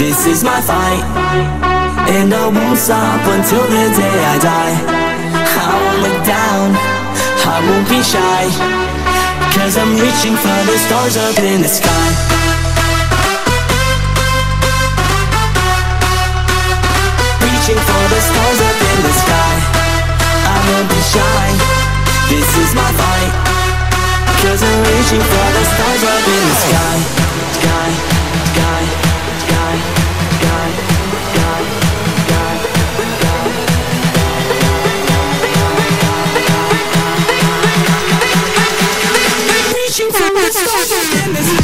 This is my fight, and I won't stop until the day I die. I won't look down, I won't be shy, cause I'm reaching for the stars up in the sky. Reaching for the stars up in the sky. I won't be shy, this is my fight, cause I'm reaching for the stars up in the sky. Sky. Is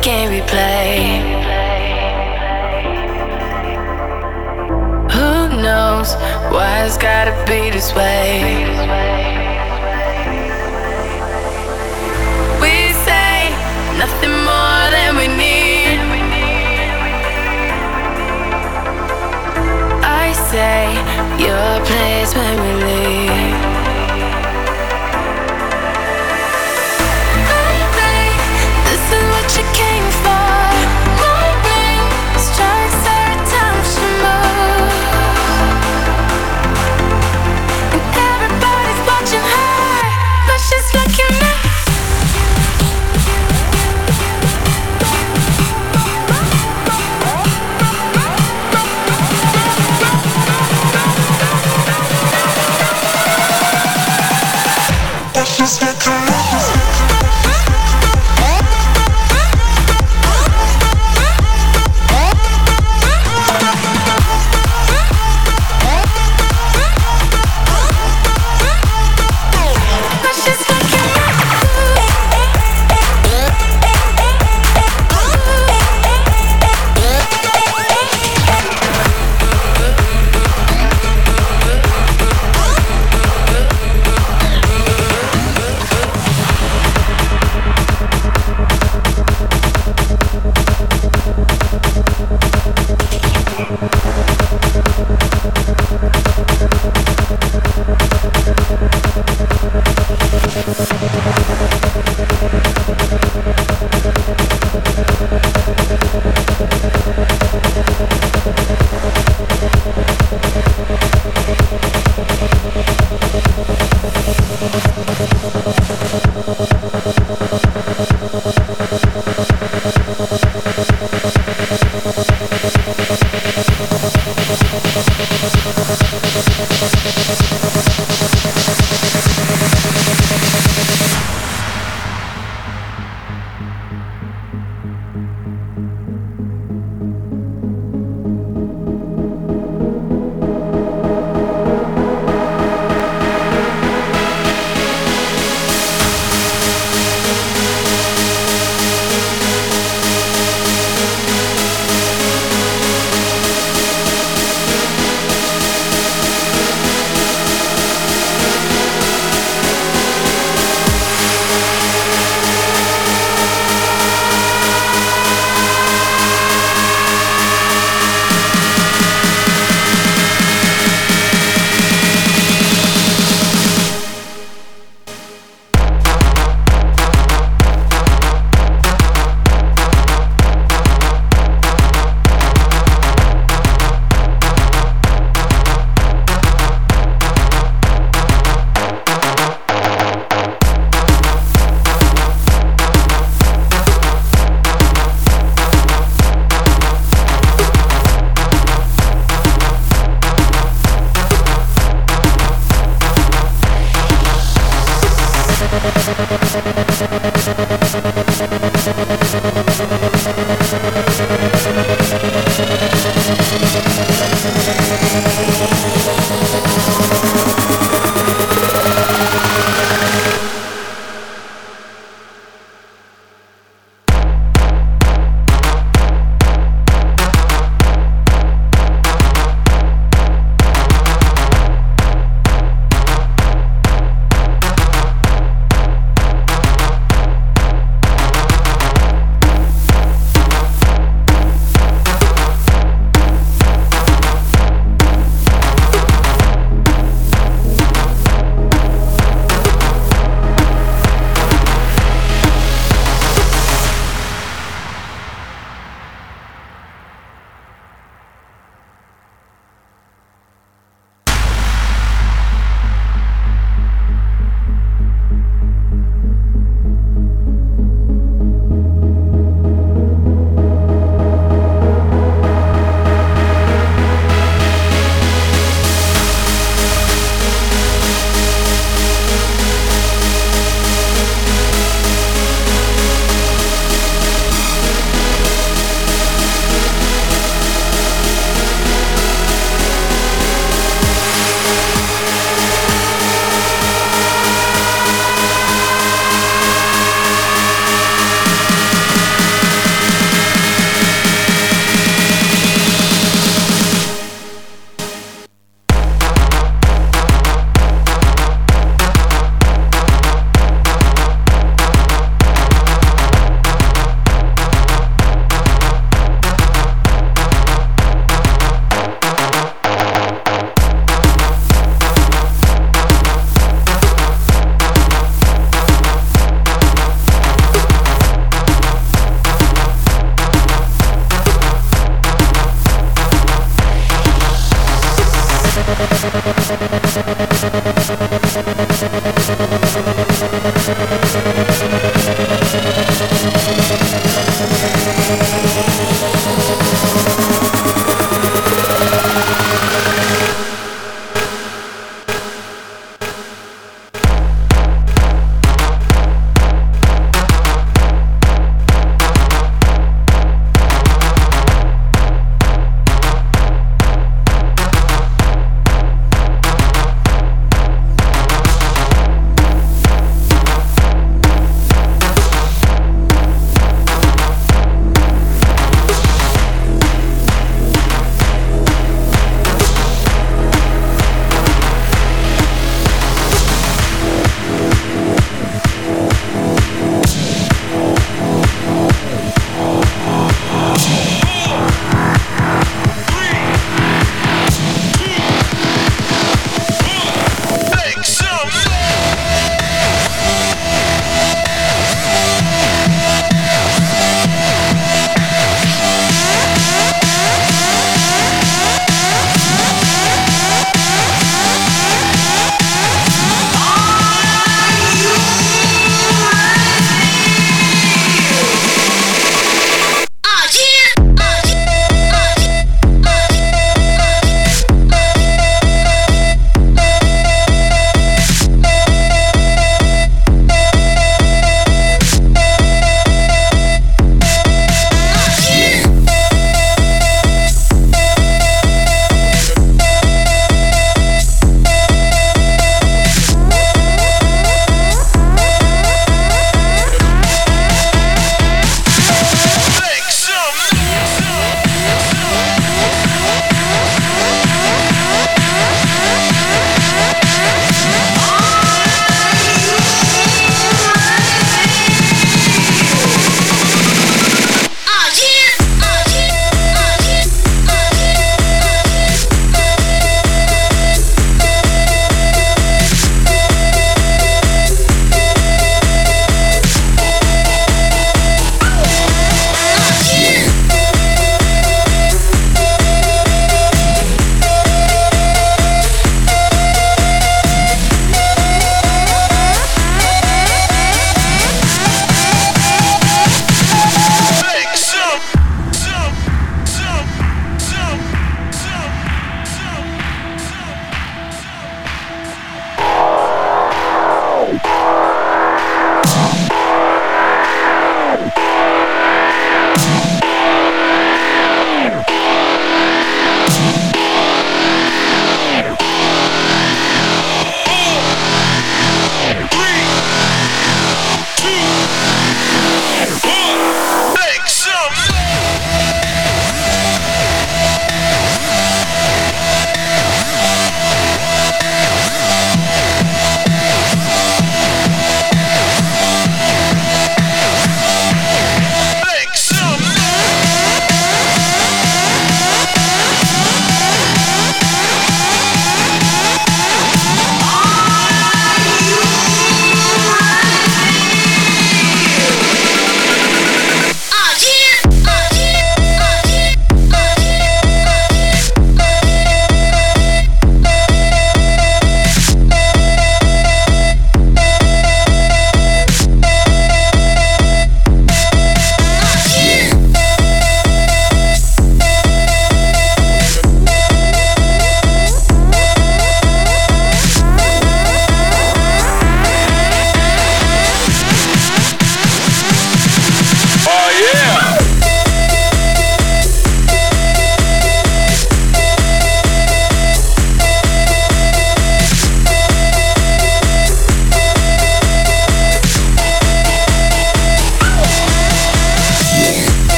Can't replay. Who knows why it's gotta be this way? Thank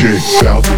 bow to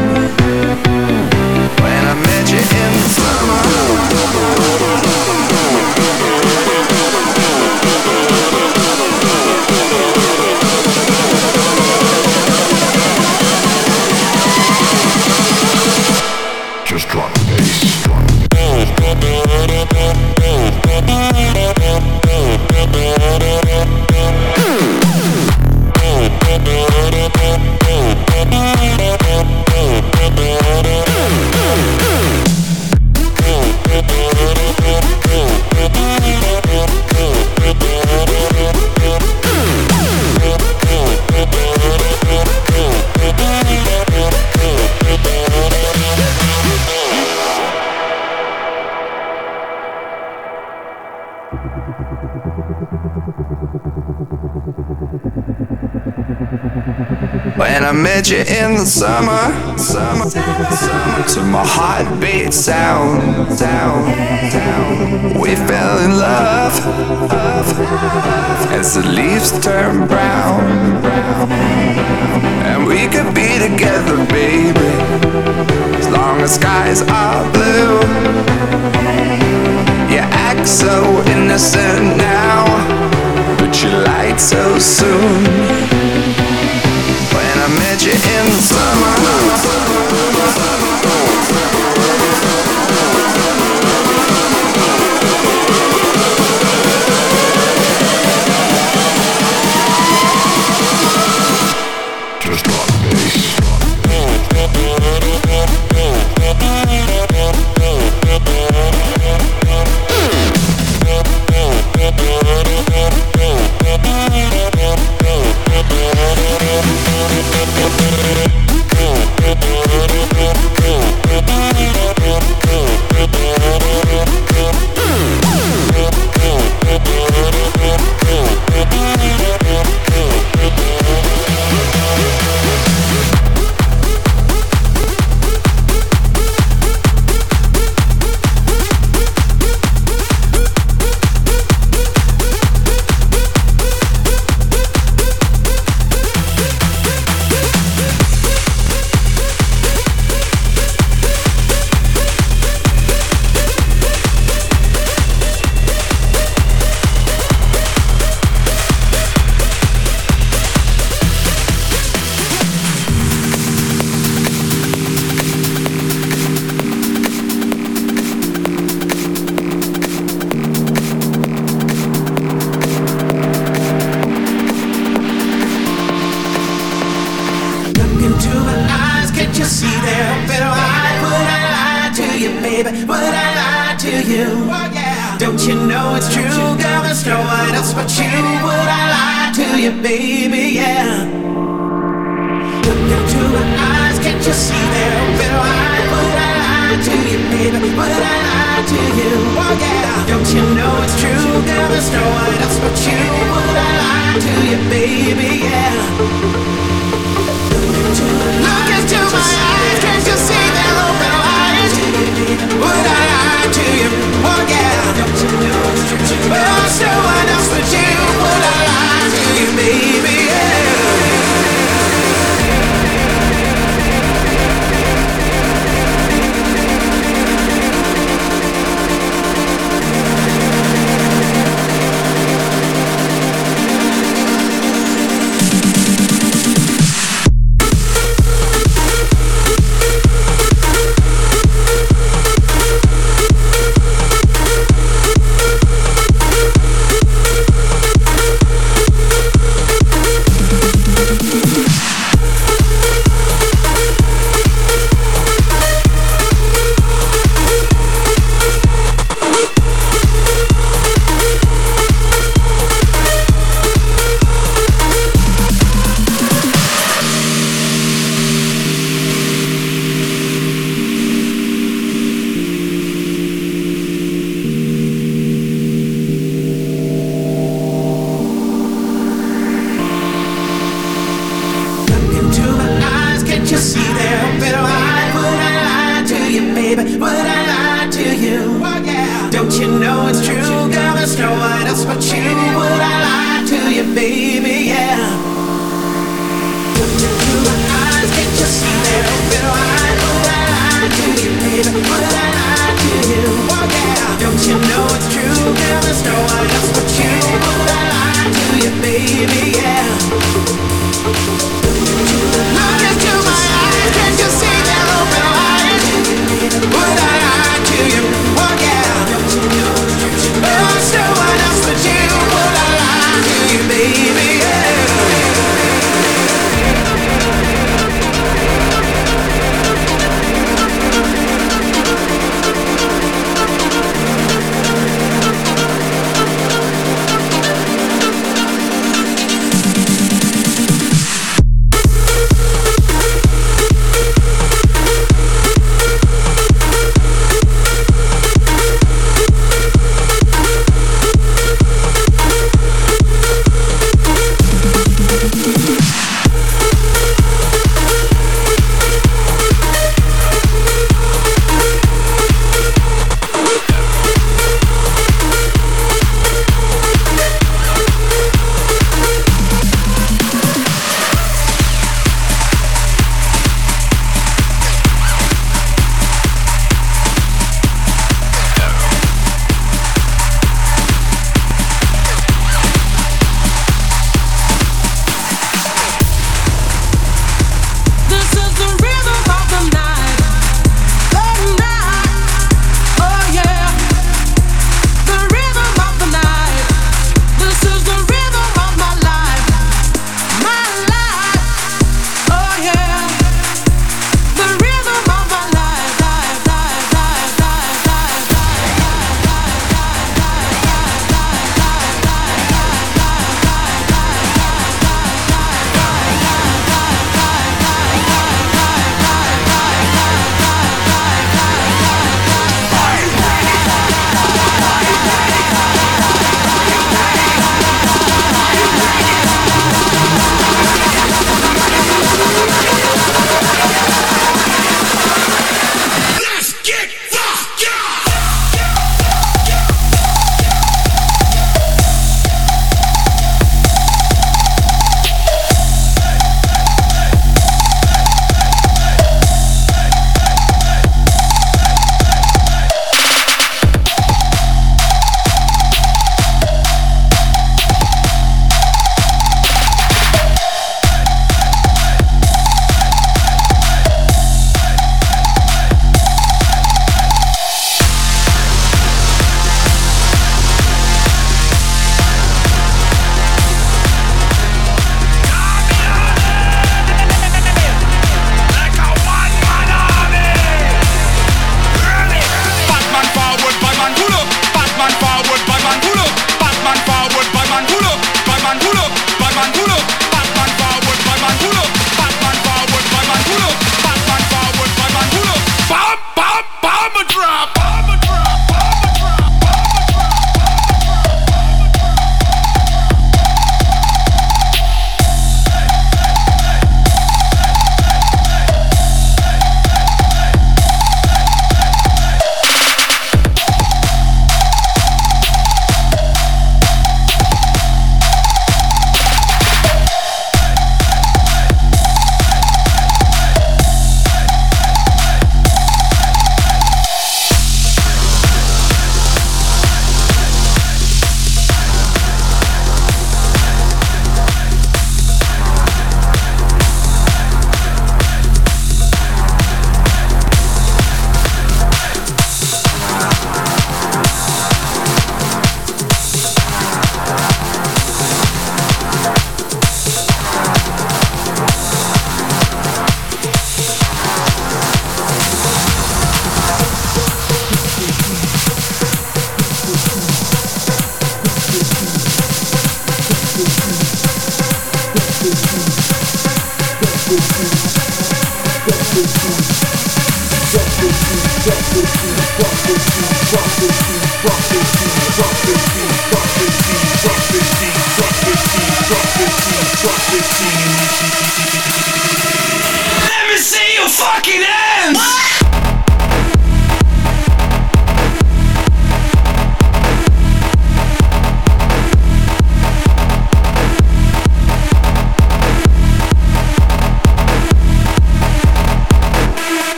Met you in the summer, summer, summer, to my heartbeat sound, down, down. We fell in love, love, as the leaves turn brown, brown. And we could be together, baby, as long as skies are blue. You act so innocent now, but you lied so soon. I you in summer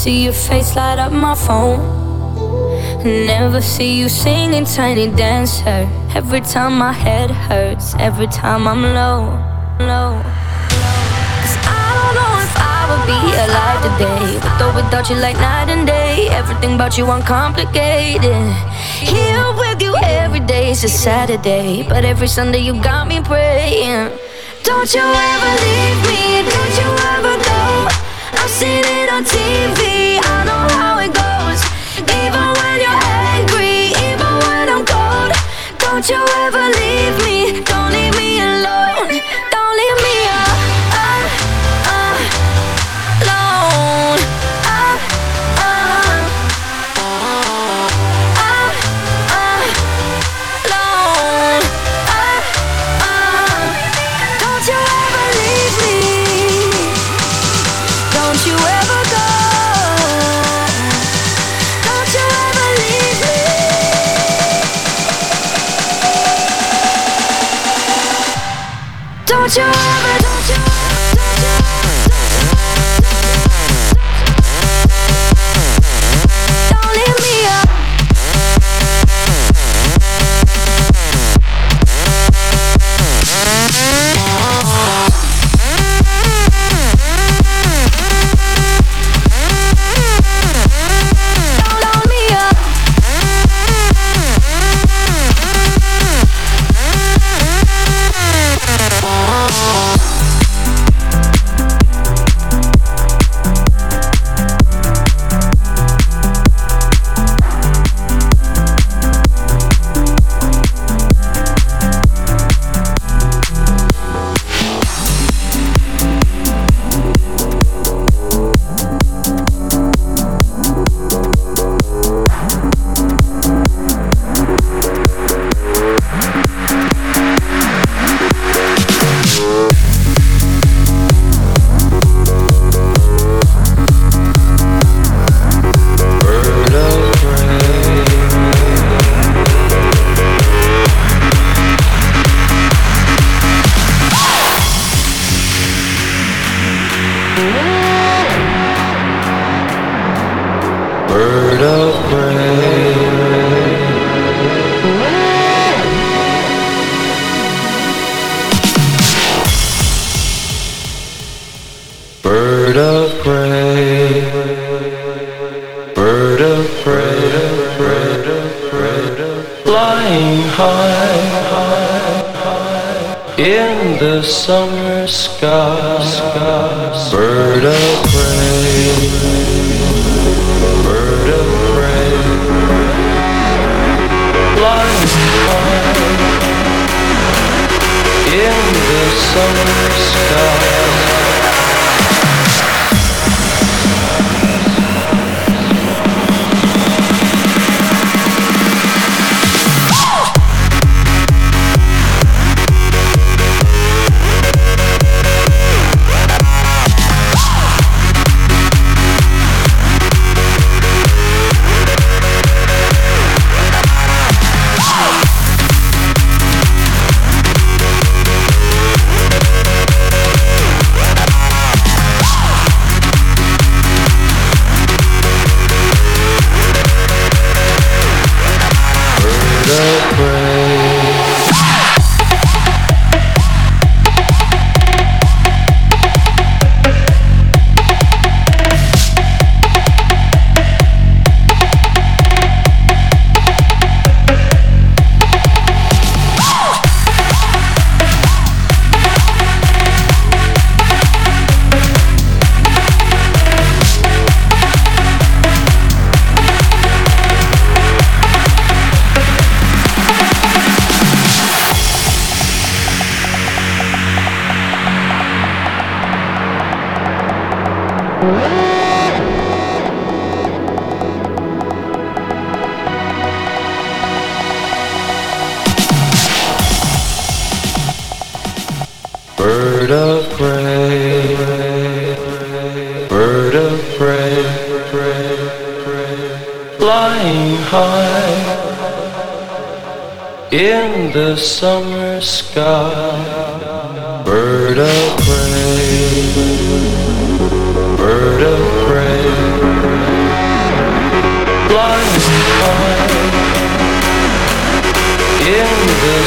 see your face light up my phone. Never see you singing tiny dancer. Every time my head hurts, every time I'm low, low. Cause I don't know if I would be alive today. With or without you, like night and day. Everything about you uncomplicated. Here with you every day is a Saturday. But every Sunday you got me praying. Don't you ever leave me, don't you ever go. I've seen it TV, I know how it goes. Even when you're angry, even when I'm cold. Don't you ever leave in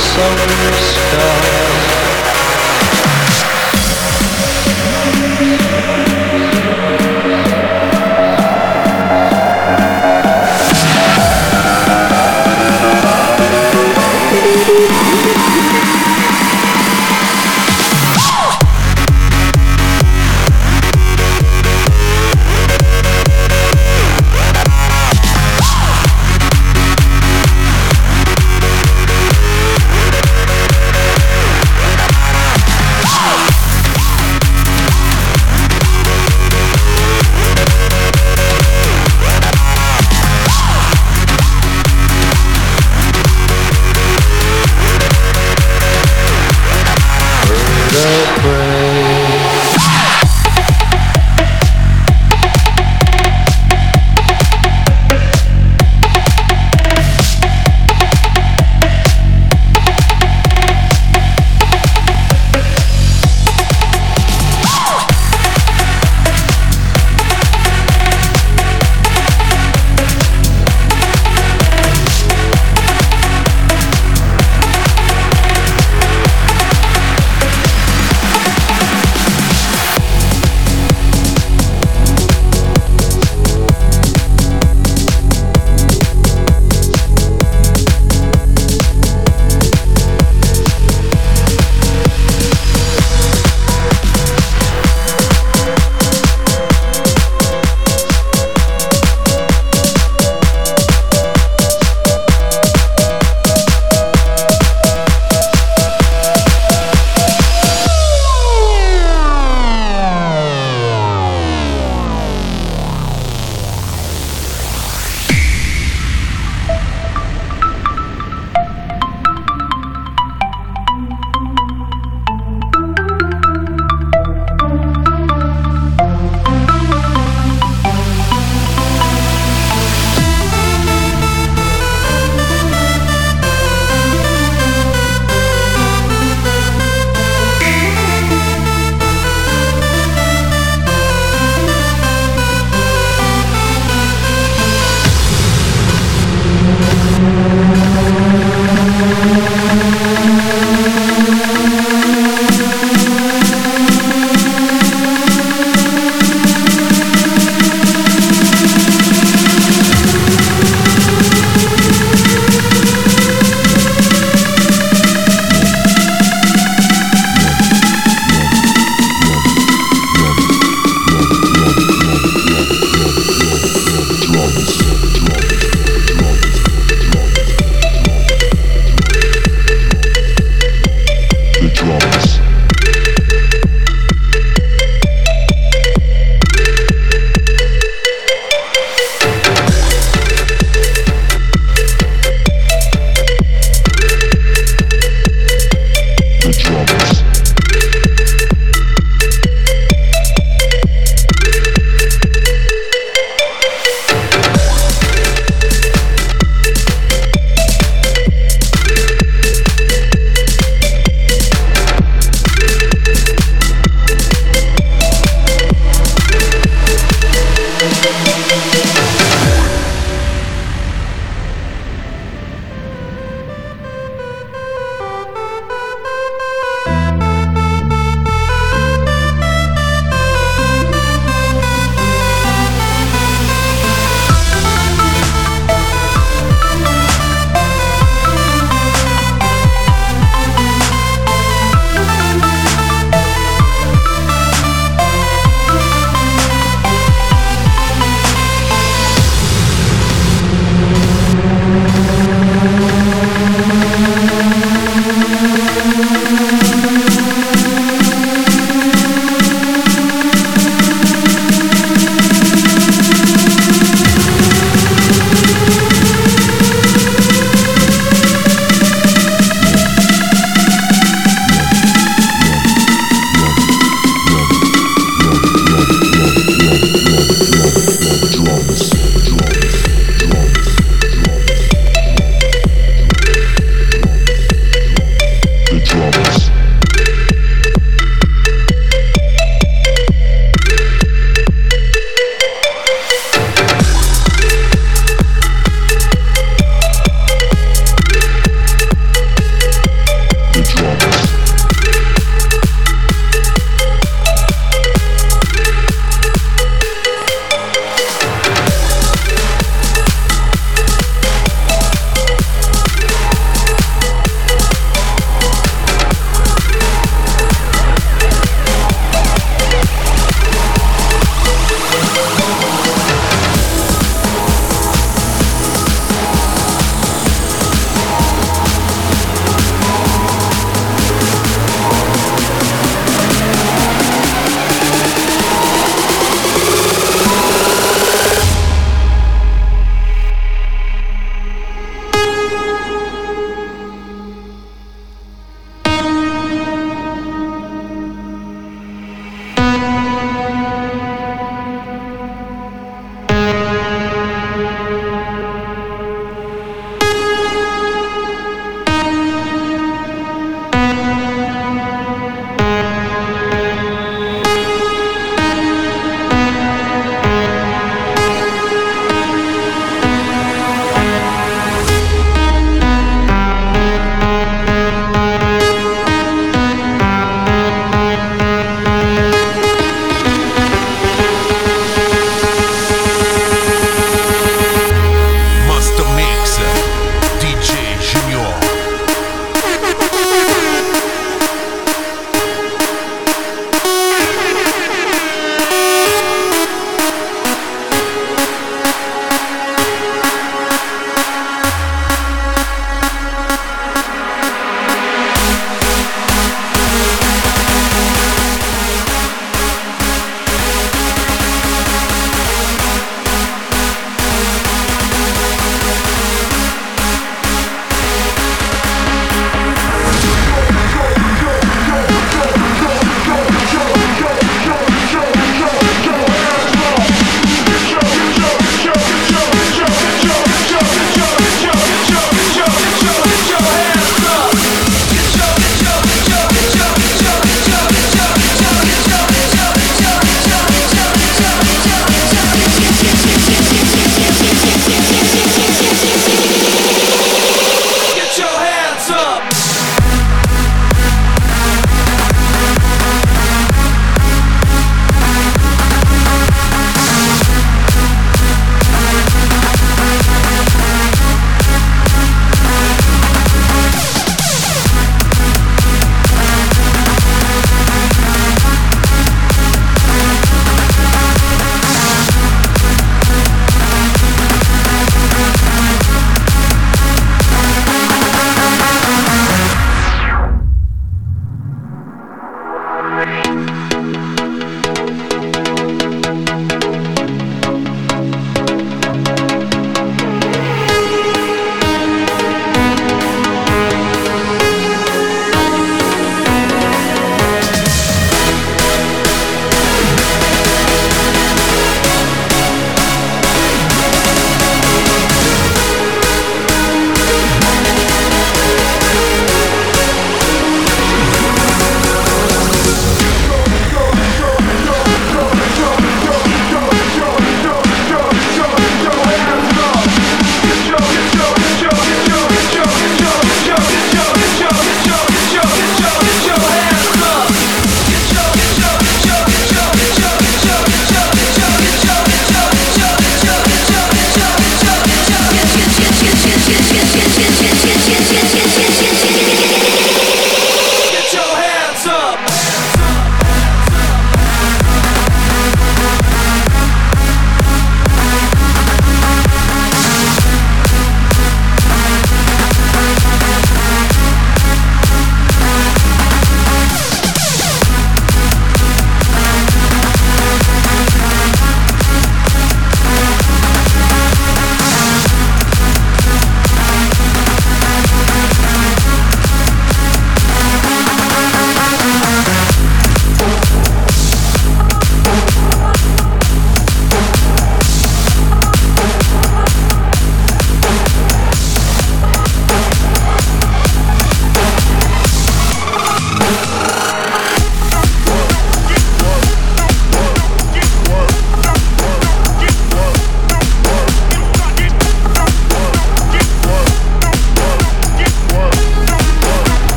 summer sky.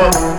up.